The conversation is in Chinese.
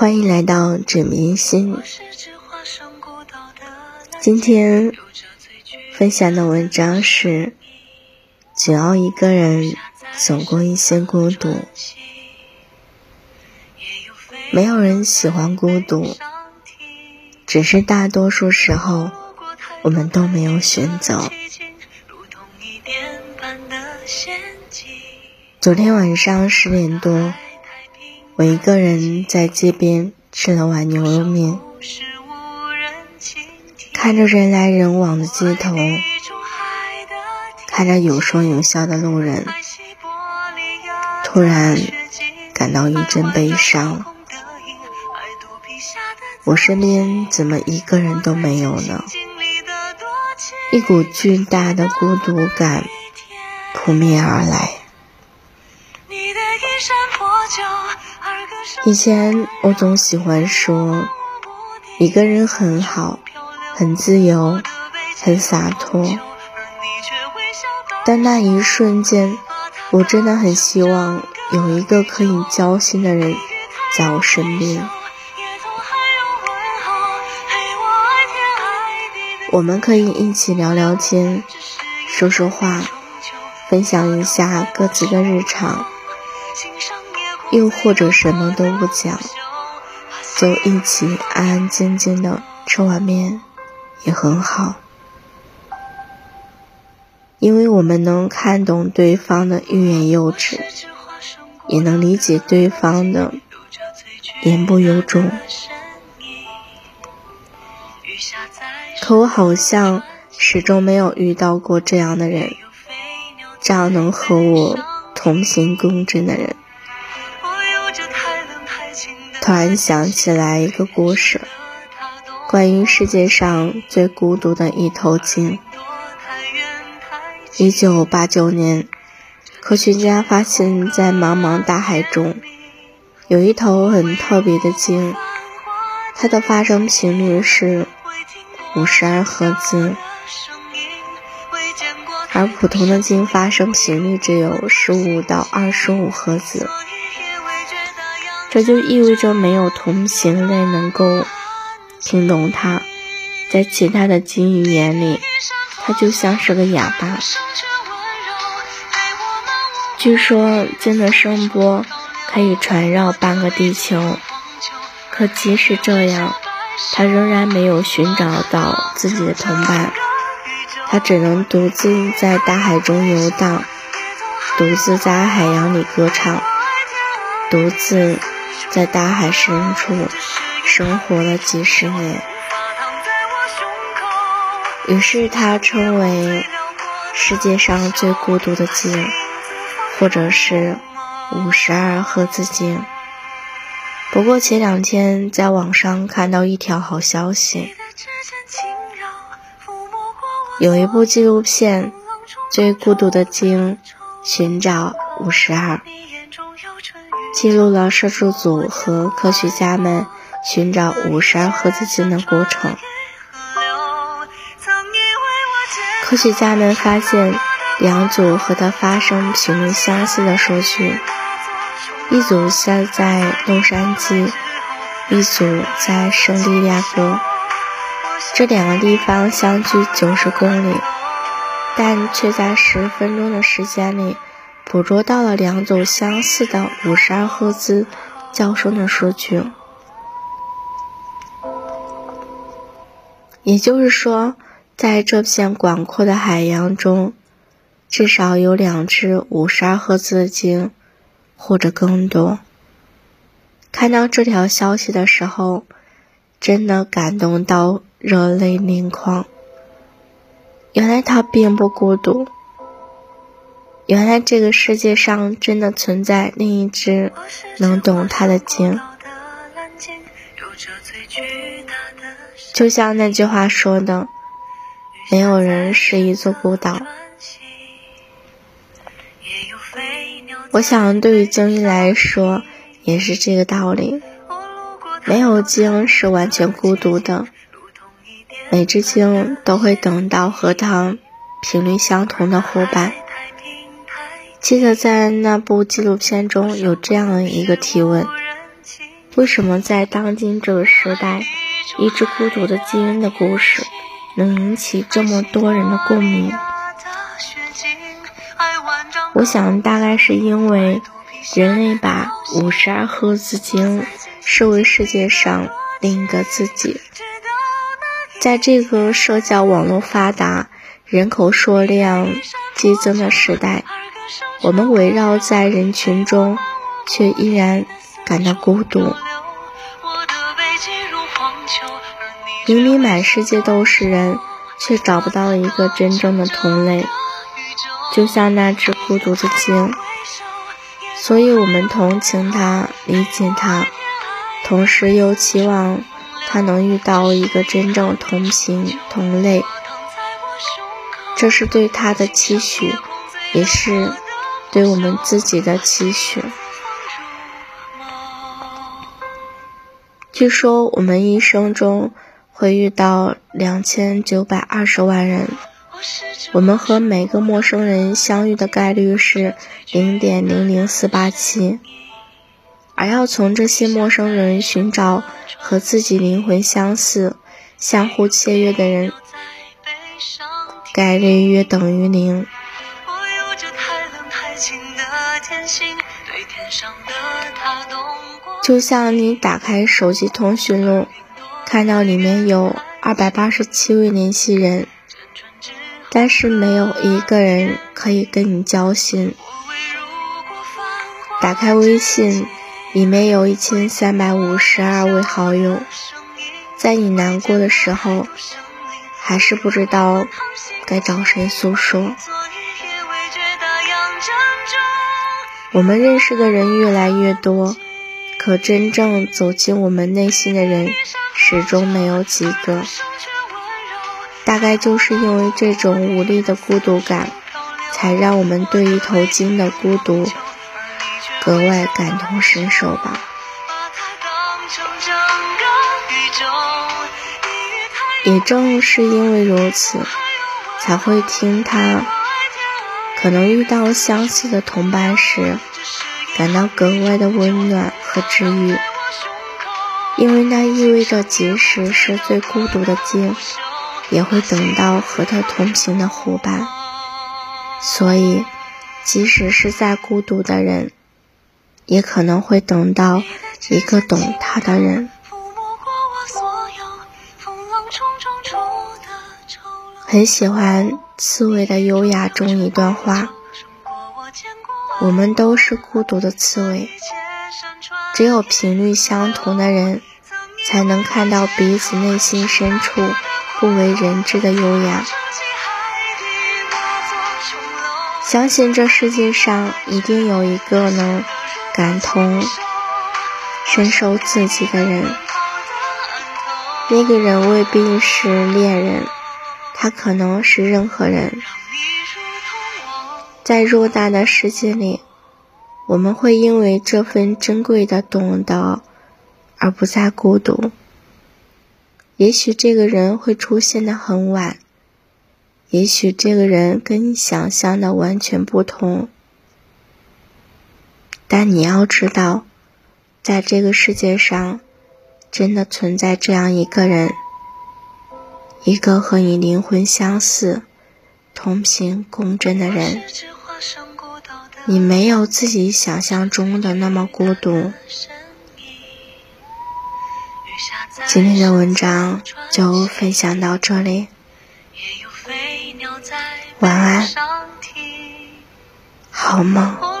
欢迎来到枕边心。今天分享的文章是：只要一个人走过一些孤独，没有人喜欢孤独，只是大多数时候我们都没有选择。昨天晚上十点多。我一个人在街边吃了碗牛肉面，看着人来人往的街头，看着有说有笑的路人，突然感到一阵悲伤。我身边怎么一个人都没有呢？一股巨大的孤独感扑面而来。以前我总喜欢说，一个人很好，很自由，很洒脱。但那一瞬间，我真的很希望有一个可以交心的人在我身边。我们可以一起聊聊天，说说话，分享一下各自的日常。又或者什么都不讲，就一起安安静静的吃碗面，也很好。因为我们能看懂对方的欲言又止，也能理解对方的言不由衷。可我好像始终没有遇到过这样的人，这样能和我同行共振的人。突然想起来一个故事，关于世界上最孤独的一头鲸。一九八九年，科学家发现，在茫茫大海中，有一头很特别的鲸，它的发声频率是五十二赫兹，而普通的鲸发声频率只有十五到二十五赫兹。这就意味着没有同行类能够听懂它，在其他的鲸鱼眼里，它就像是个哑巴。据说鲸的声波可以传绕半个地球，可即使这样，它仍然没有寻找到自己的同伴，它只能独自在大海中游荡，独自在海洋里歌唱，独自。在大海深处生活了几十年，于是他称为世界上最孤独的鲸，或者是五十二赫兹鲸。不过前两天在网上看到一条好消息，有一部纪录片《最孤独的鲸：寻找五十二》。记录了摄制组和科学家们寻找五十二赫兹鲸的过程。科学家们发现两组和它发生频率相似的数据，一组是在洛杉矶，一组在圣地亚哥。这两个地方相距九十公里，但却在十分钟的时间里。捕捉到了两组相似的五十二赫兹叫声的数据，也就是说，在这片广阔的海洋中，至少有两只五十二赫兹的鲸，或者更多。看到这条消息的时候，真的感动到热泪盈眶。原来他并不孤独。原来这个世界上真的存在另一只能懂它的鲸，就像那句话说的：“没有人是一座孤岛。”我想，对于鲸鱼来说也是这个道理。没有鲸是完全孤独的，每只鲸都会等到和它频率相同的伙伴。记得在那部纪录片中有这样一个提问：为什么在当今这个时代，一只孤独的基因的故事能引起这么多人的共鸣？我想，大概是因为人类把五十二赫兹经视为世界上另一个自己。在这个社交网络发达、人口数量激增的时代，我们围绕在人群中，却依然感到孤独。明明满世界都是人，却找不到一个真正的同类。就像那只孤独的鲸，所以我们同情他，理解他，同时又期望他能遇到一个真正同行同类。这是对他的期许，也是对我们自己的期许。据说我们一生中会遇到两千九百二十万人。我们和每个陌生人相遇的概率是零点零零四八七，而要从这些陌生人寻找和自己灵魂相似、相互契约的人，概率约等于零。就像你打开手机通讯录，看到里面有二百八十七位联系人。但是没有一个人可以跟你交心。打开微信，里面有一千三百五十二位好友，在你难过的时候，还是不知道该找谁诉说。我们认识的人越来越多，可真正走进我们内心的人，始终没有几个。大概就是因为这种无力的孤独感，才让我们对一头鲸的孤独格外感同身受吧。也正是因为如此，才会听他可能遇到相似的同伴时，感到格外的温暖和治愈，因为那意味着即使是最孤独的鲸。也会等到和他同行的伙伴，所以，即使是再孤独的人，也可能会等到一个懂他的人。风浪冲冲冲很喜欢刺猬的优雅中一段话：我们都是孤独的刺猬，只有频率相同的人，才能看到彼此内心深处。不为人知的优雅，相信这世界上一定有一个能感同身受自己的人。那个人未必是恋人，他可能是任何人。在偌大的世界里，我们会因为这份珍贵的懂得而不再孤独。也许这个人会出现的很晚，也许这个人跟你想象的完全不同，但你要知道，在这个世界上，真的存在这样一个人，一个和你灵魂相似、同频共振的人。你没有自己想象中的那么孤独。今天的文章就分享到这里，晚安，好梦。